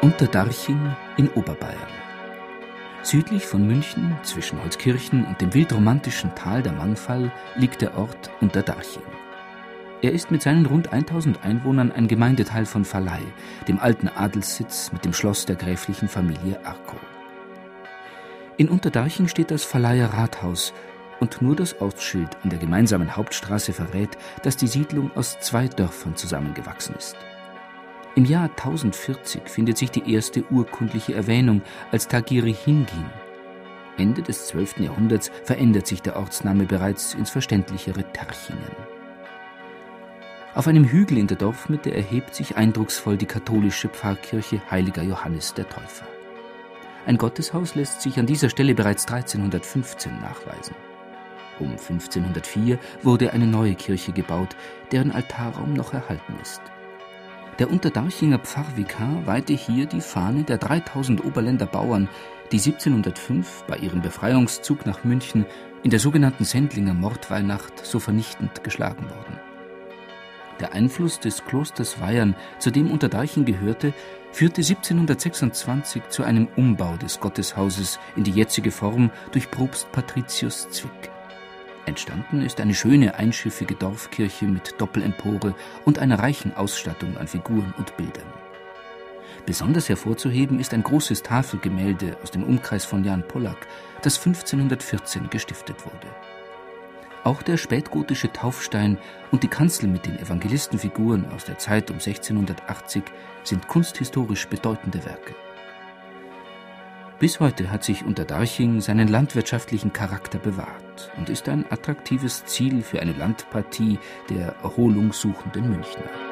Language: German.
Unterdarching in Oberbayern. Südlich von München, zwischen Holzkirchen und dem wildromantischen Tal der Mangfall, liegt der Ort Unterdarching. Er ist mit seinen rund 1000 Einwohnern ein Gemeindeteil von Verleih, dem alten Adelssitz mit dem Schloss der gräflichen Familie Arco. In Unterdarching steht das Verleiher Rathaus und nur das Ortsschild an der gemeinsamen Hauptstraße verrät, dass die Siedlung aus zwei Dörfern zusammengewachsen ist. Im Jahr 1040 findet sich die erste urkundliche Erwähnung, als Tagiri hinging. Ende des 12. Jahrhunderts verändert sich der Ortsname bereits ins verständlichere Terchingen. Auf einem Hügel in der Dorfmitte erhebt sich eindrucksvoll die katholische Pfarrkirche Heiliger Johannes der Täufer. Ein Gotteshaus lässt sich an dieser Stelle bereits 1315 nachweisen. Um 1504 wurde eine neue Kirche gebaut, deren Altarraum noch erhalten ist. Der Unterdarchinger Pfarrvikar weihte hier die Fahne der 3000 Oberländer Bauern, die 1705 bei ihrem Befreiungszug nach München in der sogenannten Sendlinger Mordweihnacht so vernichtend geschlagen wurden. Der Einfluss des Klosters Weihern, zu dem Unterdarching gehörte, führte 1726 zu einem Umbau des Gotteshauses in die jetzige Form durch Propst Patricius Zwick. Entstanden ist eine schöne einschiffige Dorfkirche mit Doppelempore und einer reichen Ausstattung an Figuren und Bildern. Besonders hervorzuheben ist ein großes Tafelgemälde aus dem Umkreis von Jan Pollack, das 1514 gestiftet wurde. Auch der spätgotische Taufstein und die Kanzel mit den Evangelistenfiguren aus der Zeit um 1680 sind kunsthistorisch bedeutende Werke. Bis heute hat sich Unterdarching seinen landwirtschaftlichen Charakter bewahrt und ist ein attraktives Ziel für eine Landpartie der erholungssuchenden Münchner.